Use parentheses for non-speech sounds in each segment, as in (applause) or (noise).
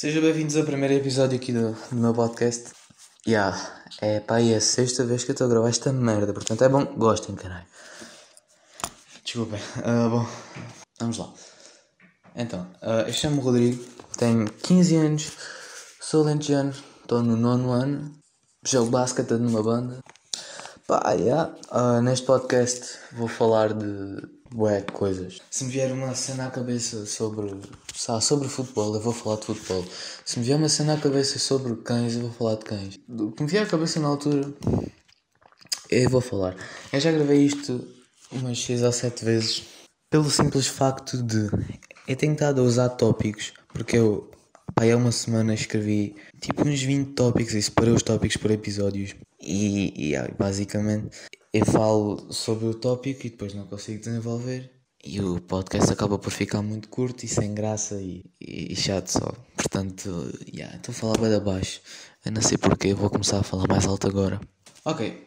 Sejam bem-vindos ao primeiro episódio aqui do, do meu podcast. Yeah, é pá, é a sexta vez que eu estou a gravar esta merda, portanto é bom, gostem, caralho. Desculpem, uh, bom, vamos lá. Então, uh, eu chamo-me Rodrigo, tenho 15 anos, sou lentejano, estou no nono ano, jogo basquete numa banda. Pá, yeah, uh, neste podcast vou falar de bué coisas. Se me vier uma cena à cabeça sobre, sabe, sobre futebol, eu vou falar de futebol. Se me vier uma cena à cabeça sobre cães, eu vou falar de cães. Do que me vier à cabeça na altura, eu vou falar. Eu já gravei isto umas 6 ou 7 vezes, pelo simples facto de eu tenho estado a usar tópicos, porque eu, pá, há uma semana escrevi tipo uns 20 tópicos e separei os tópicos por episódios. E, e ah, basicamente eu falo sobre o tópico e depois não consigo desenvolver. E o podcast acaba por ficar muito curto e sem graça e, e, e chato só. Portanto, yeah, estou a falar bem abaixo. Eu não sei porquê, vou começar a falar mais alto agora. Ok.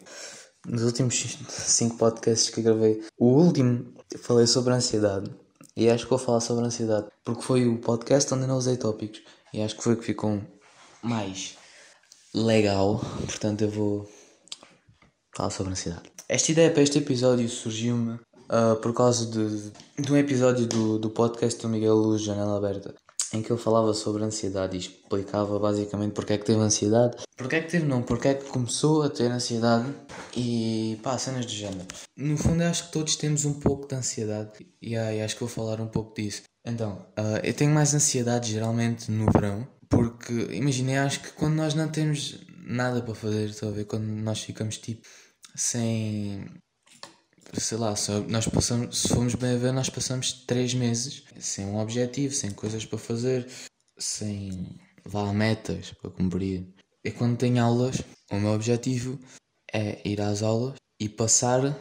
Nos últimos 5 podcasts que gravei, o último falei sobre ansiedade. E acho que vou falar sobre ansiedade. Porque foi o podcast onde eu não usei tópicos. E acho que foi o que ficou mais legal. Portanto, eu vou falar sobre ansiedade. Esta ideia para este episódio surgiu-me uh, por causa de, de um episódio do, do podcast do Miguel Luz, Janela Aberta, em que ele falava sobre ansiedade e explicava basicamente porque é que teve ansiedade, porque é que teve não, porque é que começou a ter ansiedade e pá, cenas de género. No fundo, acho que todos temos um pouco de ansiedade e aí acho que vou falar um pouco disso. Então, uh, eu tenho mais ansiedade geralmente no verão, porque imaginei, acho que quando nós não temos nada para fazer, estou a ver, quando nós ficamos tipo sem. Sei lá, nós passamos, se formos bem a ver, nós passamos 3 meses sem um objetivo, sem coisas para fazer, sem vá metas para cumprir. E quando tenho aulas, o meu objetivo é ir às aulas e passar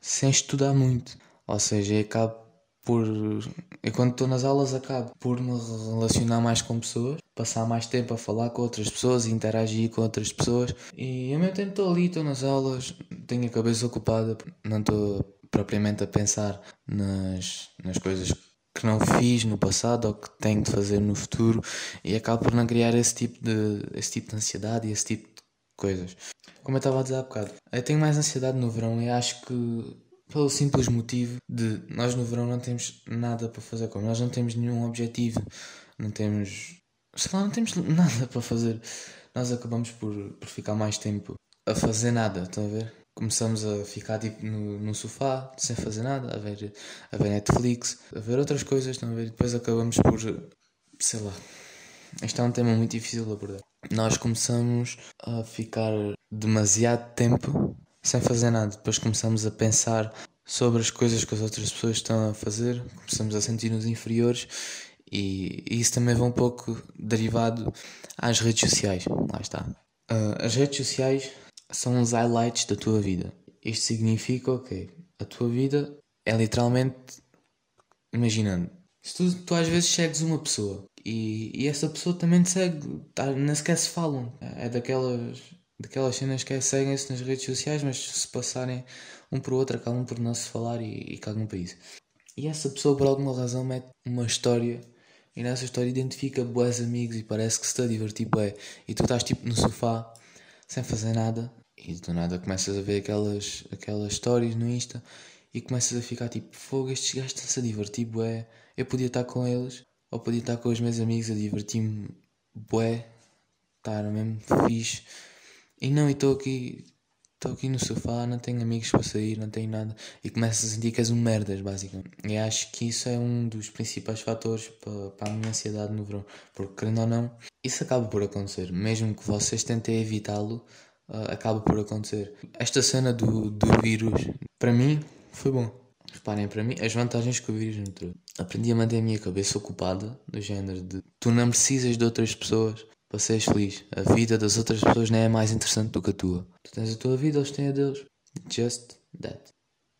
sem estudar muito. Ou seja, acabo por. Eu quando estou nas aulas acabo por me relacionar mais com pessoas, passar mais tempo a falar com outras pessoas, interagir com outras pessoas. E ao mesmo tempo estou ali, estou nas aulas, tenho a cabeça ocupada, não estou propriamente a pensar nas, nas coisas que não fiz no passado ou que tenho de fazer no futuro e acabo por não criar esse tipo de, esse tipo de ansiedade e esse tipo de coisas. Como eu estava a dizer há bocado, eu tenho mais ansiedade no verão e acho que pelo simples motivo de nós no verão não temos nada para fazer, como nós não temos nenhum objetivo, não temos. sei lá, não temos (laughs) nada para fazer. Nós acabamos por, por ficar mais tempo a fazer nada, estão a ver? Começamos a ficar tipo no, no sofá, sem fazer nada, a ver, a ver Netflix, a ver outras coisas, estão a ver? E depois acabamos por. sei lá. Este é um tema muito difícil de abordar. Nós começamos a ficar demasiado tempo sem fazer nada. Depois começamos a pensar sobre as coisas que as outras pessoas estão a fazer, começamos a sentir-nos inferiores e, e, isso também vai um pouco derivado às redes sociais. Lá está. Uh, as redes sociais são os highlights da tua vida. Isto significa, ok, a tua vida é literalmente, imaginando, se tu, tu às vezes segues uma pessoa e, e essa pessoa também te segue, tá, nem sequer se falam. É daquelas daquelas cenas que é, seguem-se nas redes sociais, mas se passarem um por outro, acabam por não se falar e, e cagam para isso. E essa pessoa, por alguma razão, mete uma história e nessa história identifica boas amigos e parece que se está a divertir bué. E tu estás tipo no sofá, sem fazer nada, e do nada começas a ver aquelas, aquelas histórias no Insta e começas a ficar tipo, fogo, estes gajos estão-se a divertir bué. Eu podia estar com eles, ou podia estar com os meus amigos a divertir-me bué, estar mesmo fixe e não, e estou aqui, estou aqui no sofá, não tenho amigos para sair, não tenho nada. E começo a sentir que és um merdas, basicamente. E acho que isso é um dos principais fatores para, para a minha ansiedade no verão. Porque, querendo ou não, isso acaba por acontecer. Mesmo que vocês tentem evitá-lo, uh, acaba por acontecer. Esta cena do, do vírus, para mim, foi bom. Reparem, para mim, as vantagens que o vírus me trouxe. Aprendi a manter a minha cabeça ocupada, do género de tu não precisas de outras pessoas para seres feliz. A vida das outras pessoas nem é mais interessante do que a tua. Tu tens a tua vida, eles têm a deles. Just that.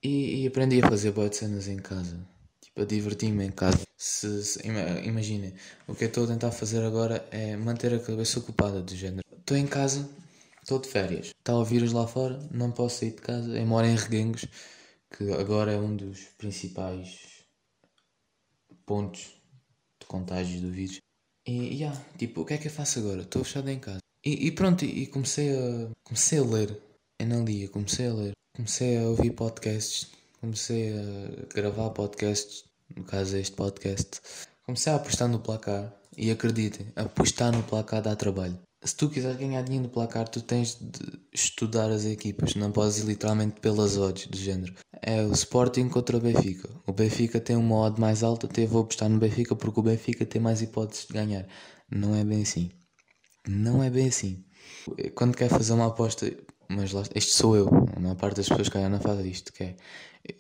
E, e aprendi a fazer boas cenas em casa. Tipo, a divertir-me em casa. Se, se, imaginem, o que eu estou a tentar fazer agora é manter a cabeça ocupada do género. Estou em casa, estou de férias. Está o vírus lá fora, não posso sair de casa. Eu moro em Reguengos, que agora é um dos principais pontos de contágio do vírus. E yeah, tipo, o que é que eu faço agora? Estou fechado em casa. E, e pronto, e, comecei a. Comecei a ler. Analia, comecei a ler. Comecei a ouvir podcasts. Comecei a gravar podcasts. No caso este podcast. Comecei a apostar no placar. E acreditem, apostar no placar dá trabalho se tu quiseres ganhar dinheiro no placar, tu tens de estudar as equipas, não podes ir literalmente pelas odds do género. É o Sporting contra o Benfica. O Benfica tem uma odd mais alta, até vou apostar no Benfica porque o Benfica tem mais hipóteses de ganhar. Não é bem assim. Não é bem assim. Quando quer fazer uma aposta, mas lá, este sou eu, a maior parte das pessoas que não faz isto, que é,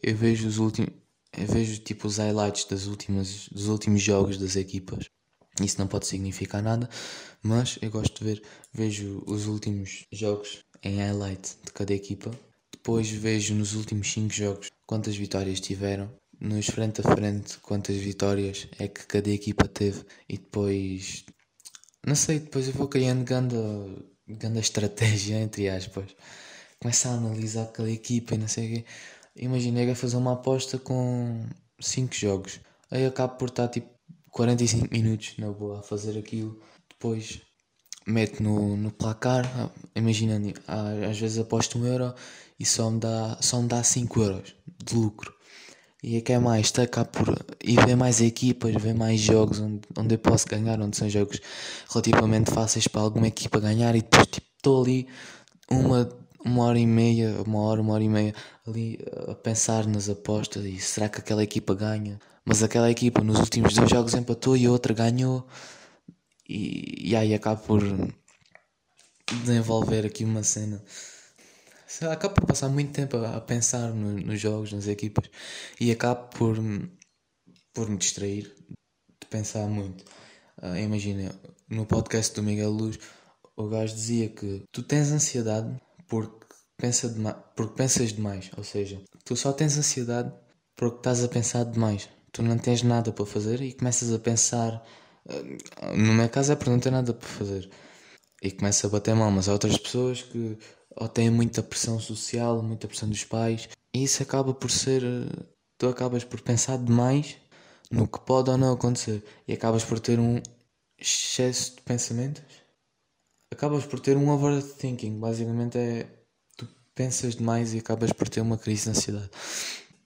eu vejo os últimos, eu vejo tipo os highlights das últimas, dos últimos jogos das equipas isso não pode significar nada, mas eu gosto de ver, vejo os últimos jogos em highlight de cada equipa, depois vejo nos últimos 5 jogos quantas vitórias tiveram, nos frente a frente quantas vitórias é que cada equipa teve e depois não sei, depois eu vou criando grande, grande estratégia entre aspas. Começo a analisar cada equipa e não sei o quê. Imaginei a fazer uma aposta com 5 jogos. Aí acabo por estar tipo 45 minutos na boa a fazer aquilo. Depois mete no, no placar. Imagina, às vezes aposto um euro e só me dá, só me dá 5 euros de lucro. E é que é mais, está cá por. E ver mais equipas, ver mais jogos onde, onde eu posso ganhar, onde são jogos relativamente fáceis para alguma equipa ganhar. E depois, tipo, estou ali uma, uma hora e meia, uma hora, uma hora e meia, ali a pensar nas apostas. E será que aquela equipa ganha? Mas aquela equipa nos últimos dois jogos empatou e a outra ganhou. E, e aí acaba por desenvolver aqui uma cena. Acabo por passar muito tempo a, a pensar no, nos jogos, nas equipas. E acabo por, por me distrair de pensar muito. Uh, Imagina, no podcast do Miguel Luz, o gajo dizia que tu tens ansiedade porque, pensa porque pensas demais. Ou seja, tu só tens ansiedade porque estás a pensar demais tu não tens nada para fazer e começas a pensar. Eh, no meu caso é porque não tenho nada para fazer. E começa a bater mal, mas há outras pessoas que ou têm muita pressão social, muita pressão dos pais, e isso acaba por ser. Tu acabas por pensar demais no que pode ou não acontecer e acabas por ter um excesso de pensamentos. Acabas por ter um overthinking, basicamente é. Tu pensas demais e acabas por ter uma crise de ansiedade.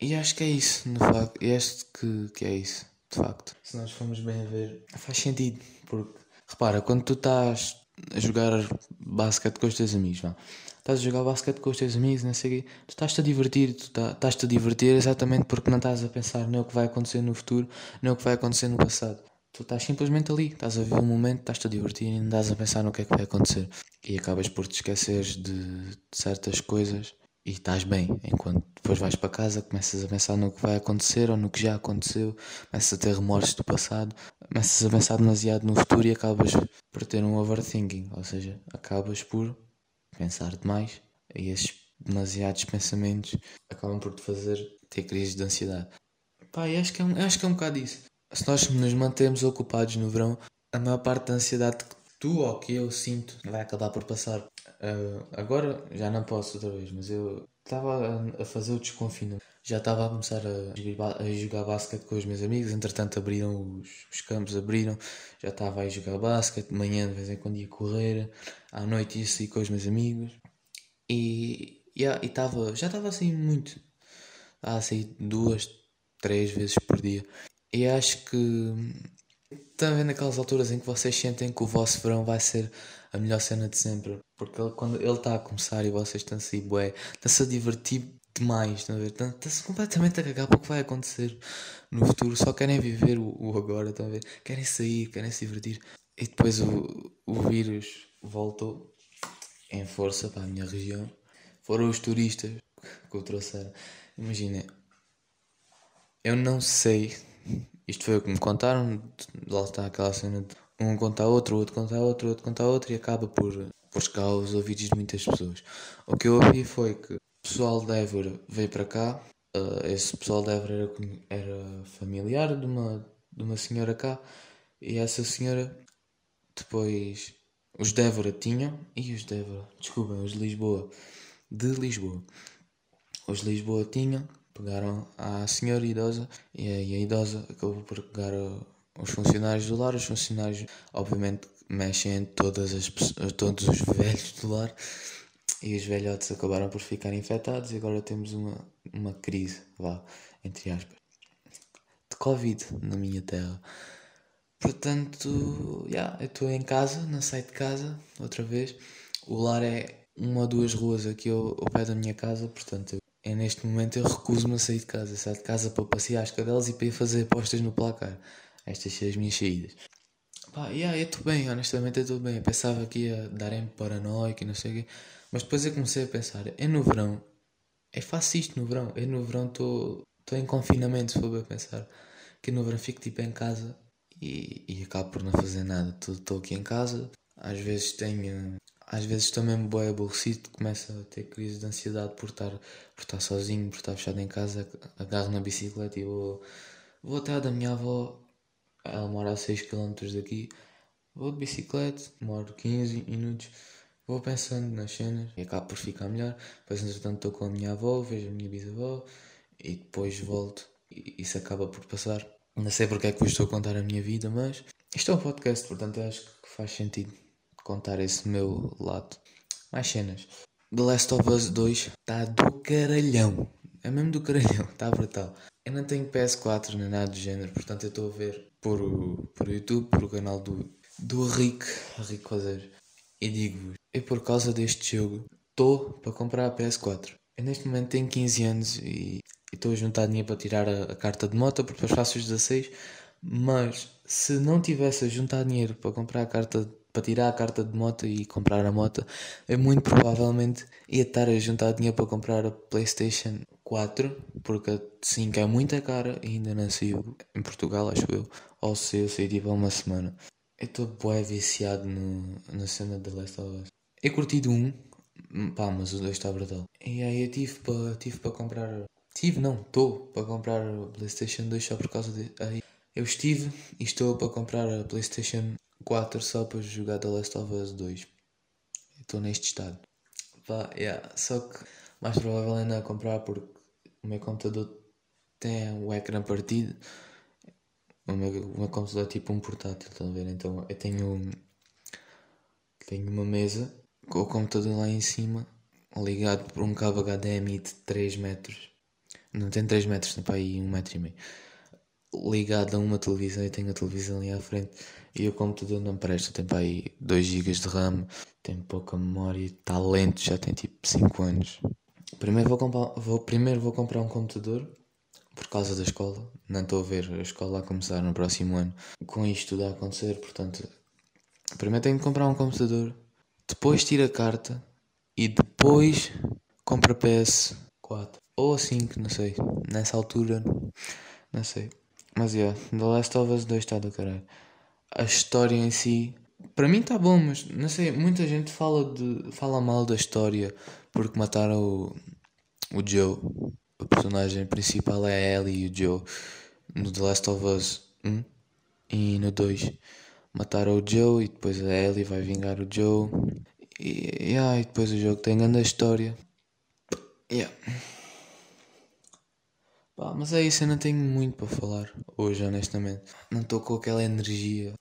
E acho que é isso, no facto. E acho que, que é isso, de facto. Se nós formos bem a ver, faz sentido. Porque, repara, quando tu estás a jogar basquete com os teus amigos, vá. Estás a jogar basquete com os teus amigos, não sei o quê. Tu estás-te a divertir, tu tá, estás-te a divertir exatamente porque não estás a pensar no que vai acontecer no futuro, no que vai acontecer no passado. Tu estás simplesmente ali, estás a ver um momento, estás-te a divertir e não estás a pensar no que é que vai acontecer. E acabas por te esqueceres de, de certas coisas e estás bem, enquanto depois vais para casa, começas a pensar no que vai acontecer ou no que já aconteceu, começas a ter remorsos do passado, começas a pensar demasiado no futuro e acabas por ter um overthinking, ou seja, acabas por pensar demais e esses demasiados pensamentos acabam por te fazer ter crises de ansiedade. Pá, acho que, é um, acho que é um bocado isso. Se nós nos mantemos ocupados no verão, a maior parte da ansiedade que tu ou que eu sinto vai acabar por passar. Uh, agora já não posso outra vez, mas eu estava a, fazer o desconfinamento. Já estava a começar a, a jogar basquete com os meus amigos, entretanto abriram os, os campos, abriram, já estava a jogar basquete, de manhã de vez em quando ia correr, à noite ia sair com os meus amigos. E, yeah, e tava, já estava assim muito, a sair duas, três vezes por dia. E acho que Estão ver naquelas alturas em que vocês sentem que o vosso verão vai ser a melhor cena de sempre? Porque ele, quando ele está a começar e vocês estão-se assim, bué, estão-se a divertir demais, estão a ver? Estão-se completamente a cagar para o que vai acontecer no futuro, só querem viver o, o agora, estão a ver? Querem sair, querem se divertir. E depois o, o vírus voltou em força para a minha região. Foram os turistas que o trouxeram. Imaginem, eu não sei isto foi o que me contaram, lá está aquela cena de um conta outro, outro conta outro, outro conta outro e acaba por, por chegar aos ouvidos de muitas pessoas. O que eu ouvi foi que o pessoal de Évora veio para cá, uh, esse pessoal de Évora era, era familiar de uma, de uma senhora cá e essa senhora depois os de Évora tinham e os de Évora, desculpem, os de Lisboa, de Lisboa. Os de Lisboa tinham Pegaram a senhora idosa e a, idosa acabou por pegar os funcionários do lar, os funcionários obviamente mexem em todas as todos os velhos do lar e os velhotes acabaram por ficar infectados e agora temos uma, uma crise, vá, entre aspas, de Covid na minha terra. Portanto, yeah, eu estou em casa, não saio de casa, outra vez. O lar é uma ou duas ruas aqui ao, ao pé da minha casa, portanto, eu, é neste momento eu recuso-me a sair de casa. Saio de casa para passear as cadelas e para ir fazer apostas no placar. Estas são as minhas saídas. Pá, yeah, eu estou bem, honestamente eu estou bem. Eu pensava que ia dar em paranoico e não sei o quê. Mas depois eu comecei a pensar, é no verão. É fácil isto no verão. Eu no verão estou em confinamento, se for bem pensar. Que no verão fico tipo em casa e, e acabo por não fazer nada. Estou aqui em casa, às vezes tenho. Às vezes estou mesmo bem aborrecido, começo a ter crise de ansiedade por estar, por estar sozinho, por estar fechado em casa, agarro na bicicleta e vou, vou até da minha avó, ela mora a 6km daqui, vou de bicicleta, demoro 15 minutos, vou pensando nas cenas e acabo por ficar melhor. Depois, entretanto, estou com a minha avó, vejo a minha bisavó e depois volto e isso acaba por passar. Não sei porque é que vos estou a contar a minha vida, mas isto é um podcast, portanto acho que faz sentido contar esse meu lado. Mais cenas. The Last of Us 2 está do caralhão. É mesmo do caralhão, está (laughs) brutal. Eu não tenho PS4 nem nada do género, portanto eu estou a ver por, por YouTube, por o canal do, do Rick, Rick Fazer. E digo-vos, eu por causa deste jogo estou para comprar a PS4. Eu neste momento tenho 15 anos e estou a juntar dinheiro para tirar a, a, carta de moto, porque depois faço os 16. Mas se não tivesse a juntar dinheiro para comprar a carta, para tirar a carta de moto e comprar a moto, eu muito provavelmente ia estar a juntar dinheiro para comprar a PlayStation 4, porque a 5 é muito cara e ainda não saiu em Portugal, acho eu. Ou se eu saí tipo há uma semana. Eu estou bué viciado no, na cena da Last of Us. Eu curti do 1, Pá, mas o 2 está brutal. E aí eu tive para tive para comprar. Tive, não, estou para comprar a PlayStation 2 só por causa de. Aí eu estive e estou para comprar a PlayStation 4 só para jogar The Last of Us 2. Estou neste estado. Pá, yeah. Só que mais provável ainda a comprar porque o meu computador tem o ecrã partido. O meu, o meu computador é tipo um portátil, estão a ver? Então eu tenho. Tenho uma mesa com o computador lá em cima, ligado por um cabo HDMI de 3 metros. Não tem 3 metros, tem para aí 1 metro e meio. Ligado a uma televisão e tenho a televisão ali à frente. E o computador não presta, tem para aí 2 GB de RAM, tem pouca memória, está lento, já tem tipo 5 anos. Primeiro vou, comprar, vou, primeiro vou comprar um computador por causa da escola. Não estou a ver a escola a começar no próximo ano. Com isto tudo a acontecer, portanto, primeiro tenho que comprar um computador depois tira a carta e depois compra PS4 ou a 5, não sei. Nessa altura, não sei. Mas yeah, The Last of Us 2 está do caralho. A história em si, para mim está bom, mas não sei. Muita gente fala, de, fala mal da história porque mataram o, o Joe. O personagem principal é a Ellie e o Joe no The Last of Us 1 e no 2 mataram o Joe e depois a Ellie vai vingar o Joe. E, yeah, e depois o jogo tem grande história. Yeah. Pá, mas é isso, eu não tenho muito para falar hoje, honestamente. Não estou com aquela energia.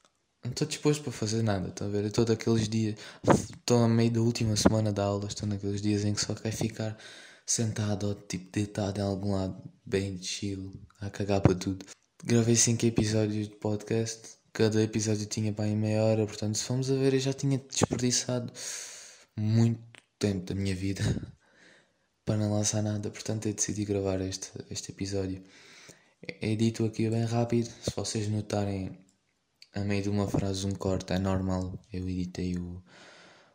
Não estou disposto para fazer nada, estão a ver? Estou daqueles dias. Estou no meio da última semana da aula, estou naqueles dias em que só quer ficar sentado ou tipo deitado em algum lado, bem chill, a cagar para tudo. Gravei 5 episódios de podcast cada episódio tinha para em meia hora, portanto, se fomos a ver, eu já tinha desperdiçado muito tempo da minha vida para não lançar nada, portanto, eu decidi gravar este, este episódio. Edito aqui bem rápido, se vocês notarem a meio de uma frase um corte, é normal, eu editei o,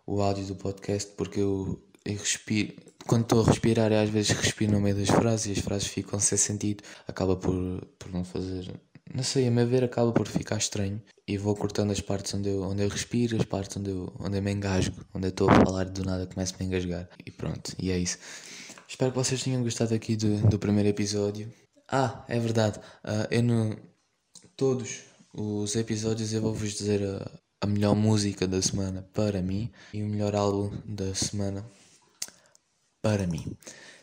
o áudio do podcast porque eu, eu respiro, quando estou a respirar, às vezes respiro no meio das frases e as frases ficam sem sentido, acaba por, por não fazer não sei, a meu ver acaba por ficar estranho. E vou cortando as partes onde eu, onde eu respiro, as partes onde eu, onde eu me engasgo, onde eu estou a falar do nada começo a me engasgar. E pronto, e é isso. Espero que vocês tenham gostado aqui do, do primeiro episódio. Ah, é verdade, uh, eu no todos os episódios eu vou-vos dizer a, a melhor música da semana para mim e o melhor álbum da semana para mim.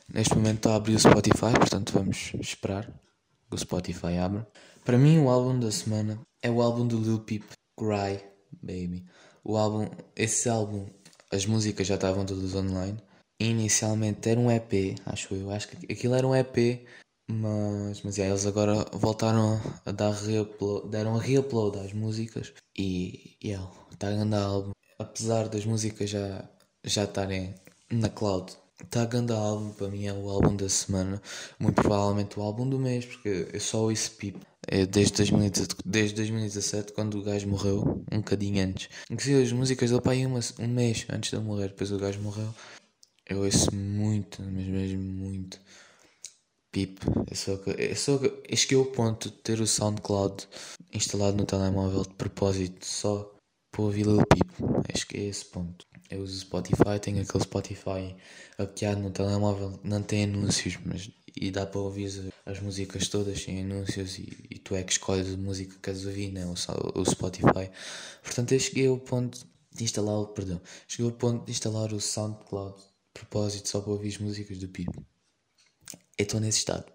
Neste momento está a abrir o Spotify, portanto vamos esperar que o Spotify abra. Para mim, o álbum da semana é o álbum do Lil Peep, Cry Baby. O álbum, esse álbum, as músicas já estavam todas online. Inicialmente era um EP, acho eu. Acho que aquilo era um EP, mas, mas yeah, eles agora voltaram a dar reupload, deram reupload às músicas e yeah, está grande álbum. Apesar das músicas já já estarem na cloud, está grande álbum, para mim é o álbum da semana, muito provavelmente o álbum do mês, porque eu só ouço Pip é desde, 2017, desde 2017, quando o gajo morreu, um bocadinho antes. Inclusive as músicas dele para aí um mês antes de ele morrer, depois o gajo morreu. Eu ouço muito, mas mesmo muito. Pip, é só que, é só que cheguei ao ponto de ter o SoundCloud instalado no telemóvel de propósito, só para ouvir Lil Peep. Acho que é esse ponto. Eu uso Spotify, tenho aquele Spotify hackeado no telemóvel, não tem anúncios, mas e dá para ouvir as músicas todas sem anúncios e, e tu é que escolhes a música que queres ouvir, né? o, o Spotify. Portanto, eu cheguei ao ponto de instalar, perdão, cheguei ao ponto de instalar o SoundCloud propósito só para ouvir as músicas do Pipo. Estou nesse estado.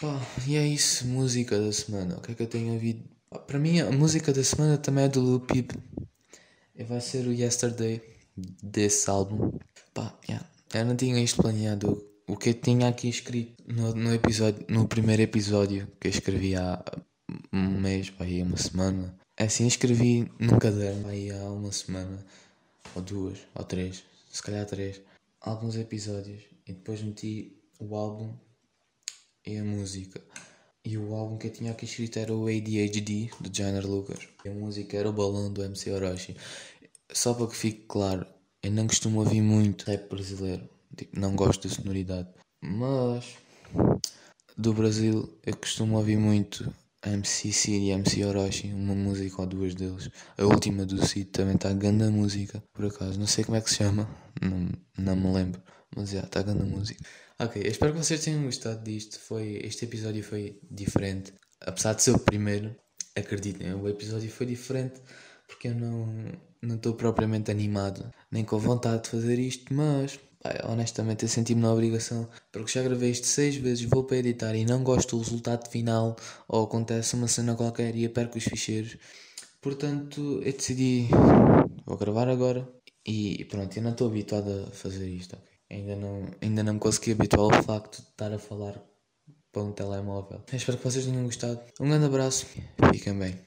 Pá, e é isso, música da semana. O que é que eu tenho ouvido? Para mim, a música da semana também é do Lil Peep. E vai ser o Yesterday desse álbum. Pá, yeah. eu não tinha isto planeado. O que eu tinha aqui escrito no, no, episódio, no primeiro episódio que eu escrevi há um mês, pá, aí uma semana. É assim, escrevi num caderno aí há uma semana, ou duas, ou três, se calhar três, alguns episódios. E depois meti o álbum e a música. E o álbum que eu tinha aqui escrito era o ADHD do Jainer Lucas. E a música era o balão do MC Orochi. Só para que fique claro, eu não costumo ouvir muito rap brasileiro. Tipo, não gosto da sonoridade. Mas do Brasil eu costumo ouvir muito MC Cid e MC Orochi, uma música ou duas deles. A última do Cid também está grande a música, por acaso. Não sei como é que se chama, não, não me lembro. Mas já, está grande a música. Ok, espero que vocês tenham gostado disto. Foi, este episódio foi diferente. Apesar de ser o primeiro, acreditem, o episódio foi diferente porque eu não não estou propriamente animado, nem com vontade de fazer isto, mas pá, honestamente eu senti-me na obrigação, porque já gravei isto seis vezes, vou para editar e não gosto do resultado final, ou acontece uma cena qualquer e eu perco os ficheiros. Portanto, eu decidi, vou gravar agora e pronto, eu não estou habituado a fazer isto, ainda, não, ainda não me consegui habituar ao facto de estar a falar para um telemóvel. Espero que vocês tenham gostado. Um grande abraço, fiquem bem.